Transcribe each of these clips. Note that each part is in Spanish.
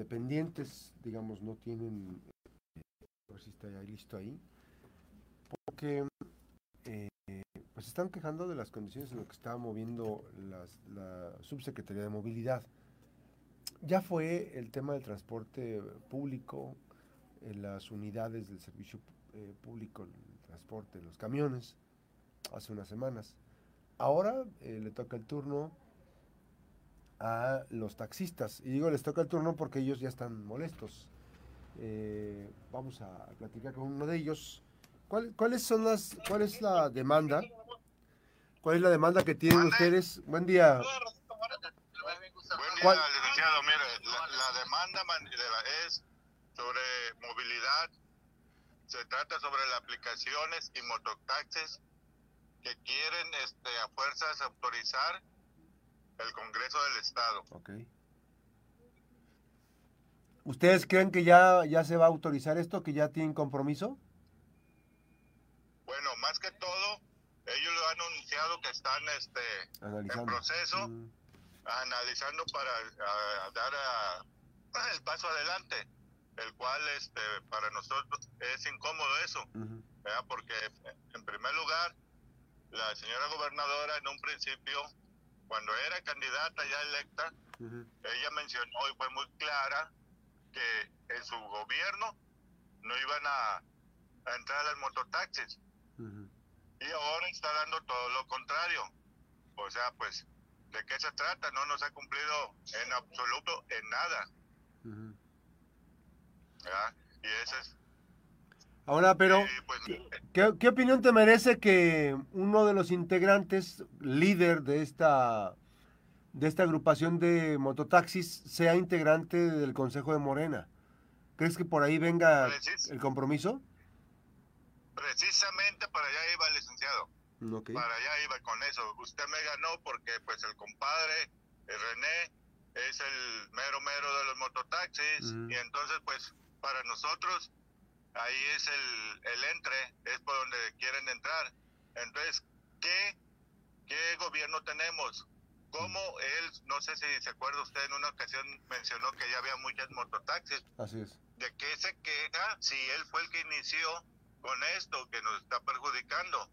independientes, digamos, no tienen, eh, a ver si está ahí listo ahí, porque eh, pues están quejando de las condiciones en las que estaba moviendo la subsecretaría de movilidad. Ya fue el tema del transporte público, en las unidades del servicio eh, público, el transporte, los camiones, hace unas semanas. Ahora eh, le toca el turno a los taxistas. Y digo, les toca el turno porque ellos ya están molestos. Eh, vamos a platicar con uno de ellos. ¿Cuál, ¿Cuáles son las, cuál es la demanda? ¿Cuál es la demanda que tienen ustedes? Buen día. Buen día, ¿Cuál? licenciado. Mire, la, la demanda es sobre movilidad. Se trata sobre las aplicaciones y mototaxis que quieren este, a fuerzas autorizar el Congreso del Estado. Ok. ¿Ustedes creen que ya, ya se va a autorizar esto, que ya tienen compromiso? Bueno, más que todo, ellos lo han anunciado que están este, Analizando. en proceso, Mm, analizando para a- a dar a- el paso adelante, el cual este, para nosotros es incómodo eso. ujú. ¿verdad? Porque en primer lugar, la señora gobernadora en un principio, cuando era candidata ya electa, ella mencionó y fue muy clara que en su gobierno no iban a, a entrar al mototaxis y ahora está dando todo lo contrario. O sea, pues, ¿de qué se trata? No nos ha cumplido en absoluto en nada. ¿verdad? Y ese es... Ahora, pero, y, pues, ¿qué, qué opinión te merece que uno de los integrantes, líder de esta, de esta agrupación de mototaxis, sea integrante del Consejo de Morena? ¿Crees que por ahí venga Precis- el compromiso? precisamente para allá iba el licenciado. Para allá iba con eso. Usted me ganó porque pues el compadre eh, René es el mero mero de los mototaxis Ujú. y entonces pues para nosotros ahí es el, el entre, es por donde quieren entrar. Entonces, ¿qué, qué gobierno tenemos? ¿Cómo él, no sé si se acuerda usted en una ocasión mencionó que ya había muchas mototaxis, Así es. ¿de qué se queja si él fue el que inició con esto que nos está perjudicando?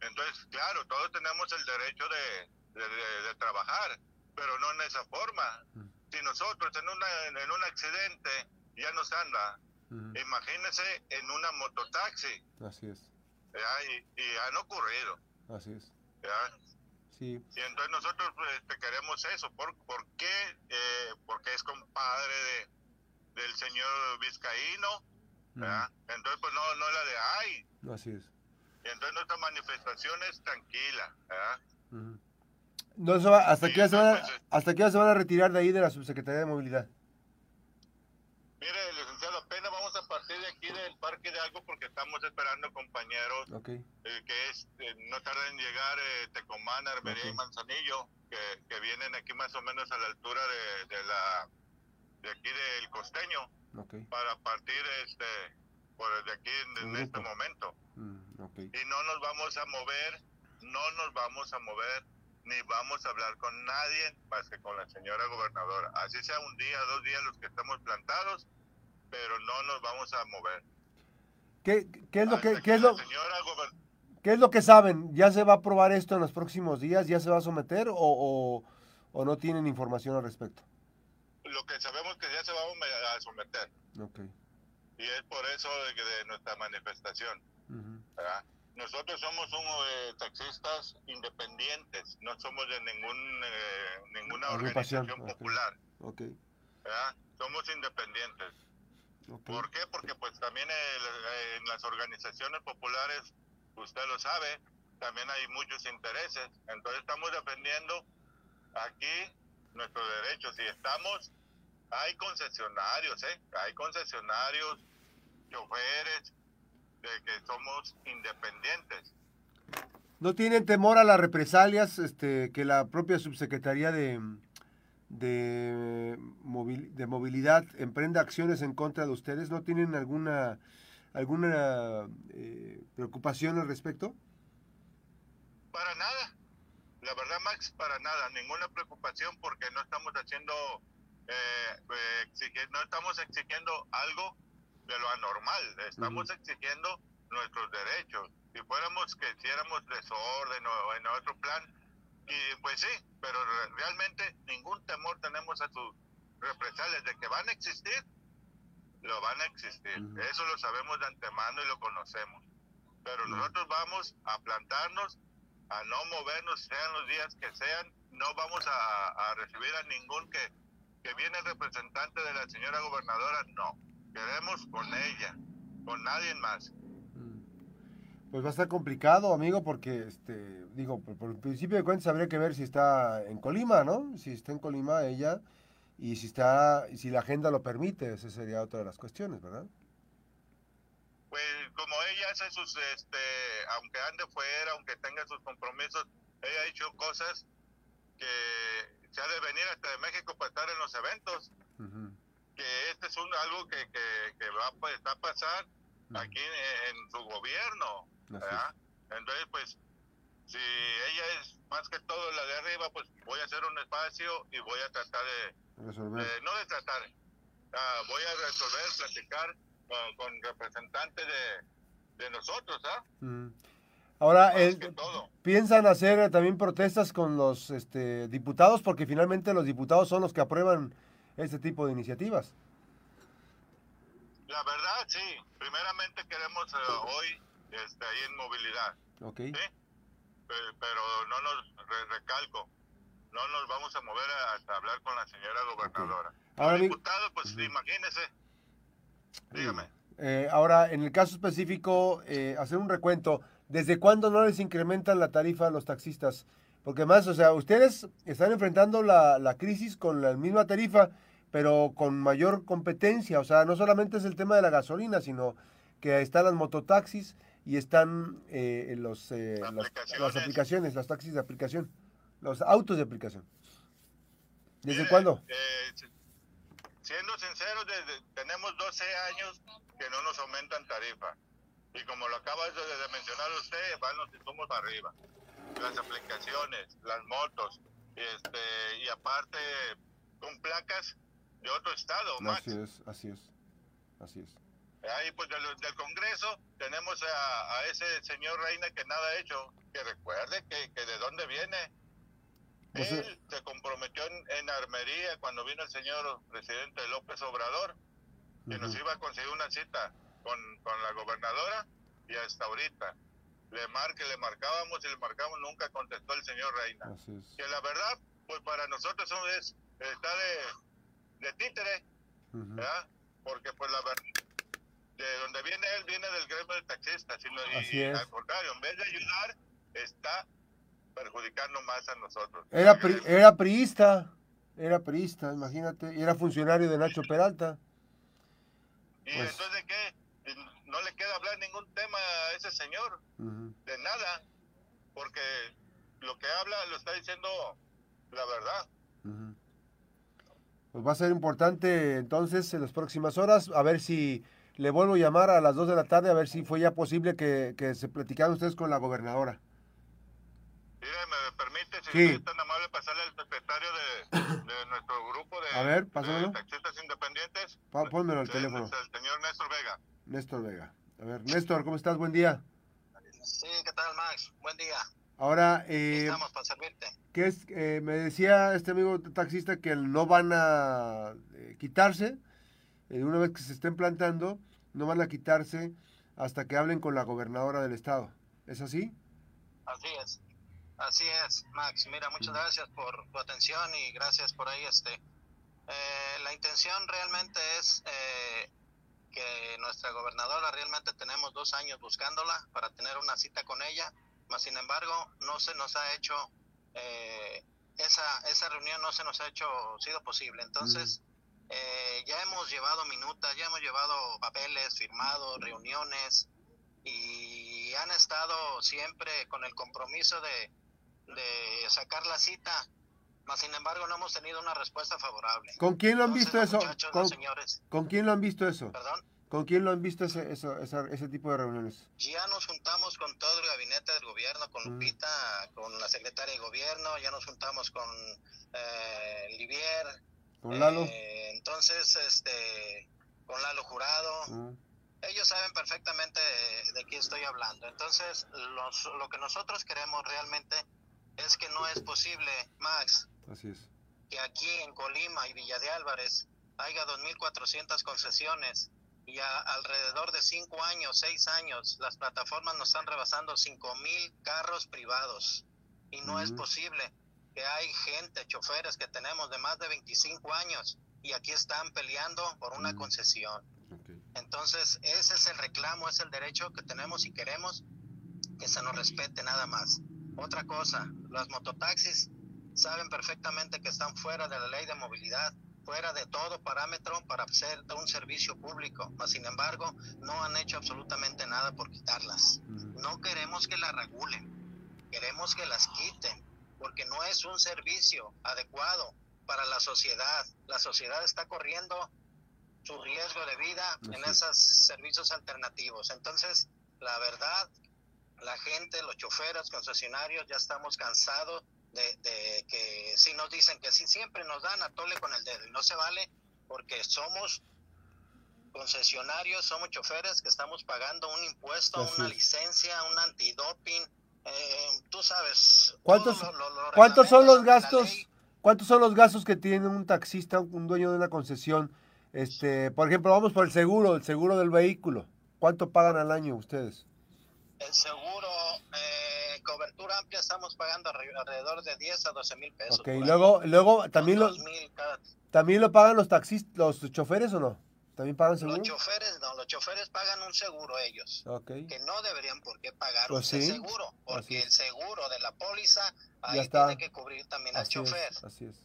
Entonces, claro, todos tenemos el derecho de, de- de- de trabajar, pero no en esa forma. Mm. Si nosotros en, una, en un accidente ya nos anda, Ujú. imagínense en una mototaxi, Así es. Y, y han ocurrido. Así es. ¿verdad? Sí. Y entonces nosotros pues, este, queremos eso. ¿Por, por qué? Eh, porque es compadre de, del señor Vizcaíno. ¿verdad? Entonces, pues no, no la de ay. Así es. Y entonces nuestra manifestación es tranquila. No se va- ¿hasta, Sí, qué se van a, pues. ¿Hasta qué se van a retirar de ahí de la Subsecretaría de Movilidad? Mire, licenciado, apenas vamos a partir de aquí del Parque de Algo porque estamos esperando compañeros eh, que es, eh, no tardan en llegar eh, Tecomán, Arbería y. Manzanillo, que, que vienen aquí más o menos a la altura de, de la de aquí del costeño para partir este por de aquí en, este momento. Mm, y no nos vamos a mover, no nos vamos a mover ni vamos a hablar con nadie más que con la señora gobernadora. Así sea un día, dos días los que estamos plantados, pero no nos vamos a mover. ¿Qué, qué es lo que, qué es lo, qué es lo que saben? ¿Ya se va a aprobar esto en los próximos días? ¿Ya se va a someter o, o, o no tienen información al respecto? lo que sabemos que ya se va a me- a someter Ok. y es por eso de, que- de nuestra manifestación. Nosotros somos un, eh, taxistas independientes, no somos de ningún eh, ninguna organización popular, Ok. ¿verdad? somos independientes. Ok. ¿Por qué? Porque pues también el- en las organizaciones populares, usted lo sabe, también hay muchos intereses. Entonces estamos defendiendo aquí nuestros derechos y estamos, hay concesionarios, ¿eh? Hay concesionarios, choferes, de que somos independientes. ¿No tienen temor a las represalias este, que la propia subsecretaría de, de, movil- de movilidad emprenda acciones en contra de ustedes? ¿No tienen alguna, alguna eh, preocupación al respecto? Para nada. La verdad, Max, para nada. Ninguna preocupación porque no estamos haciendo eh, eh no estamos exigiendo algo de lo anormal, estamos exigiendo nuestros derechos. Si fuéramos que hiciéramos desorden o en otro plan, y pues sí, pero realmente ningún temor tenemos a sus represalias de que van a existir, lo van a existir. Eso lo sabemos de antemano y lo conocemos. Pero nosotros vamos a plantarnos, a no movernos, sean los días que sean, no vamos a, recibir a ningún que, que viene representante de la señora gobernadora, no. Queremos con ella, con nadie más. Pues va a estar complicado, amigo, porque, este, digo, por, el principio de cuentas habría que ver si está en Colima, ¿no? Si está en Colima ella y si está, si la agenda lo permite, esa sería otra de las cuestiones, ¿verdad? Pues como ella hace sus, este, aunque ande fuera, aunque tenga sus compromisos, ella ha hecho cosas que se ha de venir hasta de México para estar en los eventos. Que este es un, algo que, que, va, pues, a pasar aquí en su gobierno entonces, pues, si ella es más que todo la de arriba, pues voy a hacer un espacio y voy a tratar de, resolver. no de tratar, uh, voy a resolver, platicar con, representantes de, de nosotros, ¿ah? Ahora, ¿piensan hacer también protestas con los este, diputados? Porque finalmente los diputados son los que aprueban este tipo de iniciativas. La verdad, sí. Primeramente queremos eh, hoy este, ahí en movilidad. Ok. Pero, no nos, recalco, no nos vamos a mover hasta hablar con la señora gobernadora. Ahora, diputado, pues imagínese. Dígame. Eh, ahora, en el caso específico, eh, hacer un recuento. ¿Desde cuándo no les incrementan la tarifa a los taxistas? Porque más, o sea, ustedes están enfrentando la, la crisis con la misma tarifa, pero con mayor competencia. O sea, no solamente es el tema de la gasolina, sino que están las mototaxis, y están eh, los, eh, las, aplicaciones, las taxis de aplicación, los autos de aplicación. ¿Desde cuándo? Eh, siendo sinceros, desde, tenemos 12 años que no nos aumentan tarifa. Y como lo acaba de, mencionar usted, van los insumos arriba. Las aplicaciones, las motos, este, y aparte con placas de otro estado. Así es, así es, así es. Ahí pues del, Congreso tenemos a, ese señor Reina que nada ha hecho, que recuerde que, de dónde viene. Él se comprometió en, Armería cuando vino el señor presidente López Obrador, que nos iba a conseguir una cita con, la gobernadora y hasta ahorita. Le marque, le marcábamos y le marcamos, nunca contestó el señor Reina. Que la verdad, pues para nosotros es, está de, de títere, ¿verdad? Porque pues la verdad de donde viene él, viene del gremio de taxistas. Sino, y, al contrario, en vez de ayudar, está perjudicando más a nosotros. Era, era priista, era priista, imagínate, y era funcionario de Nacho Peralta. ¿Y pues entonces qué? No le queda hablar ningún tema a ese señor, de nada, porque lo que habla lo está diciendo la verdad. Pues va a ser importante entonces en las próximas horas, a ver si le vuelvo a llamar a las 2 de la tarde a ver si fue ya posible que, se platicaran ustedes con la gobernadora. Mire, me permite, si es tan amable, pasarle al secretario de, nuestro grupo de, a ver, taxistas independientes. pónmelo al teléfono. El señor Néstor Vega. Néstor Vega. A ver, Néstor, ¿cómo estás? Buen día. Sí, ¿qué tal, Max? Buen día. Ahora, eh, estamos para servirte. ¿qué es, eh, me decía este amigo taxista que no van a eh, quitarse una vez que se estén plantando, no van a quitarse hasta que hablen con la gobernadora del estado. ¿Es así? Así es. Así es, Max. Mira, muchas gracias por tu atención y gracias por ahí. Este, eh, la intención realmente es eh, que nuestra gobernadora realmente tenemos dos años buscándola para tener una cita con ella, mas sin embargo no se nos ha hecho esa esa reunión no se nos ha hecho sido posible. Entonces eh, ya hemos llevado minutas, ya hemos llevado papeles firmados, reuniones y han estado siempre con el compromiso de, sacar la cita, mas sin embargo no hemos tenido una respuesta favorable. ¿Con quién lo han visto eso? ¿Con, ¿Con, quién lo han visto eso? ¿Perdón? ¿Con quién lo han visto ese, ese tipo de reuniones? Ya nos juntamos con todo el gabinete del gobierno, con Lupita, con la secretaria de gobierno, ya nos juntamos con eh, Livier, ¿Con Lalo? Eh, entonces, este, con Lalo Jurado. Mm, Ellos saben perfectamente de, de qué estoy hablando. Entonces, los- lo que nosotros queremos realmente es que no es posible, Max, así es. que aquí en Colima y Villa de Álvarez haya 2.400 concesiones y a- alrededor de 5 años, 6 años, las plataformas nos están rebasando 5.000 carros privados. Y no es Ujú. posible que hay gente, choferes que tenemos de más de 25 años y aquí están peleando por una Ujú. concesión. Entonces, ese es el reclamo, es el derecho que tenemos y queremos que se nos respete nada más. Otra cosa, los mototaxis saben perfectamente que están fuera de la ley de movilidad, fuera de todo parámetro para ser un servicio público, mas sin embargo no han hecho absolutamente nada por quitarlas. Ujú. No queremos que las regulen, queremos que las quiten, porque no es un servicio adecuado para la sociedad. La sociedad está corriendo su riesgo de vida en Así es. esos servicios alternativos. Entonces, la verdad, la gente, los choferes, concesionarios, ya estamos cansados de, de que si nos dicen que sí, siempre nos dan a tole con el dedo y no se vale porque somos concesionarios, somos choferes que estamos pagando un impuesto, Así una licencia, un antidoping. Eh, tú sabes. ¿Cuántos- todo lo- lo- lo ¿Cuántos son los gastos? ¿Cuántos son los gastos que tiene un taxista, un dueño de una concesión? Este, por ejemplo, vamos por el seguro, el seguro del vehículo. ¿Cuánto pagan al año ustedes? El seguro, eh, cobertura amplia, estamos pagando alre- alrededor de 10 a 12 mil pesos. Ok, luego, luego también lo, 2,000 cada- también lo pagan los taxistas, los choferes o no? ¿También pagan Los seguro? choferes, no, los choferes pagan un seguro ellos, que no deberían por qué pagar Pues un sí, seguro, porque el seguro de la póliza ahí está. tiene que cubrir también al chofer. es, así es.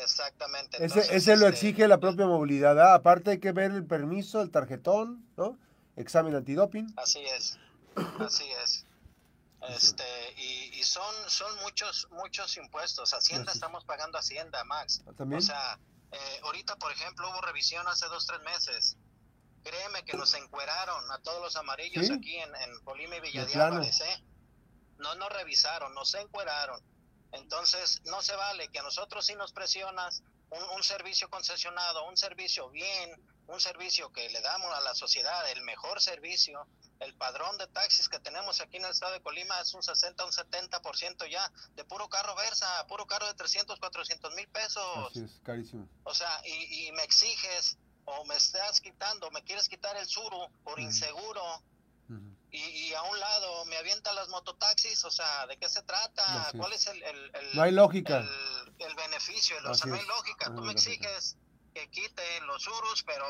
Exactamente. Ese, Entonces, ese lo este, exige la propia movilidad. ¿ah? Aparte hay que ver el permiso, el tarjetón, ¿no? Examen antidoping. Así es, así es. Este, y, y son, son muchos, muchos impuestos. Hacienda, estamos pagando Hacienda, Max. También. O sea, eh, ahorita, por ejemplo, hubo revisión hace dos, tres meses. Créeme que nos encueraron a todos los amarillos ¿Sí? aquí en, en Colima y Villa De. Álvarez, ¿eh? No nos revisaron, nos encueraron. Entonces, no se vale que a nosotros sí nos presionas un, un servicio concesionado, un servicio bien, un servicio que le damos a la sociedad, el mejor servicio. El padrón de taxis que tenemos aquí en el estado de Colima es un 60, un 70% ya de puro carro Versa, puro carro de 300, 400 mil pesos. Así es, carísimo. O sea, y, y me exiges o me estás quitando, me quieres quitar el suru por Ujú. inseguro Ujú. y, y a un lado me avientan las mototaxis, o sea, ¿de qué se trata? Así ¿Cuál es. el, el, el- No hay lógica. el, el beneficio? O sea, no hay lógica. Tú me exiges que quite los surus, pero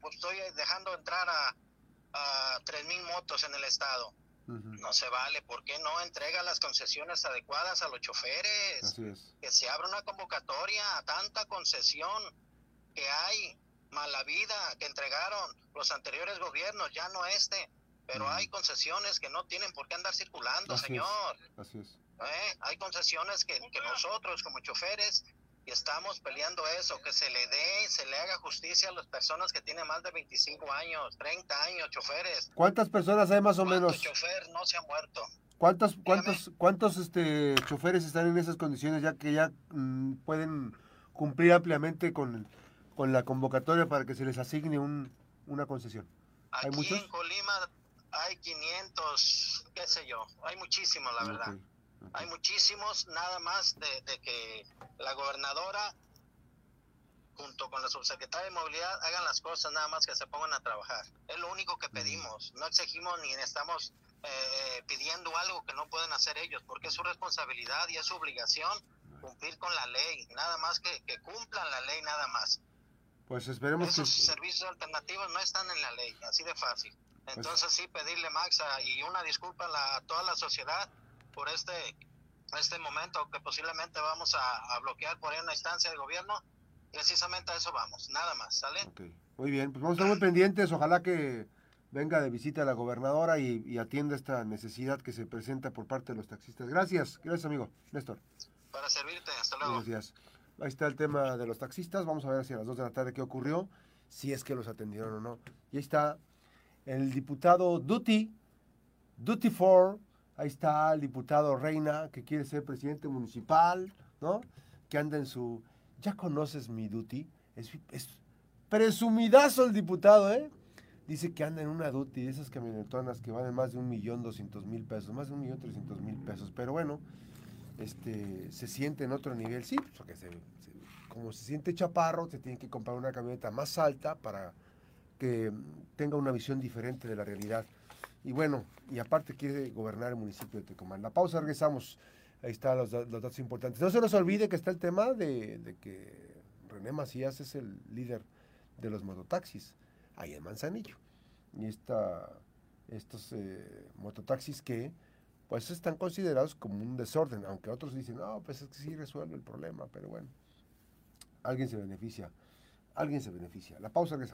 pues, estoy dejando entrar a, a 3.000 motos en el estado. Ujú. No se vale. ¿Por qué no entrega las concesiones adecuadas a los choferes? Así es. que se abra una convocatoria a tanta concesión que hay, mala vida que entregaron los anteriores gobiernos, ya no este, pero Ujú. hay concesiones que no tienen por qué andar circulando, Así es. señor. Así es. ¿eh? Hay concesiones que, que nosotros como choferes y estamos peleando eso, que se le dé, se le haga justicia a las personas que tienen más de 25 años, 30 años, choferes. ¿Cuántas personas hay más o ¿Cuánto menos? chofer no se ha muerto? ¿Cuántos, cuántos, cuántos este, choferes están en esas condiciones ya que ya mm, pueden cumplir ampliamente con, con la convocatoria para que se les asigne un, una concesión? ¿Hay Aquí muchos? en Colima hay 500, qué sé yo, hay muchísimos, la verdad. Hay muchísimos, nada más de, de que la gobernadora, junto con la subsecretaria de Movilidad, hagan las cosas, nada más que se pongan a trabajar. Es lo único que pedimos. No exigimos ni estamos eh, pidiendo algo que no pueden hacer ellos, porque es su responsabilidad y es su obligación cumplir con la ley. Nada más que, que cumplan la ley, nada más. Pues esperemos que... Esos servicios alternativos no están en la ley, así de fácil. Entonces sí pedirle Max a- y una disculpa a, la- a toda la sociedad por este este momento que posiblemente vamos a, a bloquear por ahí una instancia de gobierno. Precisamente a eso vamos, nada más, ¿sale? Ok, Muy bien, pues vamos a estar muy pendientes. Ojalá que venga de visita la gobernadora y, y atienda esta necesidad que se presenta por parte de los taxistas. Gracias, gracias amigo. Néstor, Para servirte, hasta luego. buenos días. Ahí está el tema de los taxistas. Vamos a ver hacia las 2 de la tarde qué ocurrió, si es que los atendieron o no. Y ahí está el diputado Duty, Duty for. Ahí está el diputado Reina, que quiere ser presidente municipal, ¿no? Que anda en su ¿Ya conoces mi duty? Es, es presumidazo el diputado, ¿eh? Dice que anda en una duty de esas camionetonas que valen más de un millón doscientos mil pesos, más de un millón trescientos mil pesos. Pero bueno, este, se siente en otro nivel, sí, porque se, como se siente chaparro, se tiene que comprar una camioneta más alta para que tenga una visión diferente de la realidad. Y bueno, y aparte quiere gobernar el municipio de Tecomán. La pausa, regresamos. Ahí están los, datos importantes. No se nos olvide que está el tema de, que René Macías es el líder de los mototaxis ahí en Manzanillo. Y estos eh, mototaxis que pues están considerados como un desorden, aunque otros dicen, no, pues es que sí resuelve el problema, pero bueno, alguien se beneficia, alguien se beneficia. La pausa, regresamos.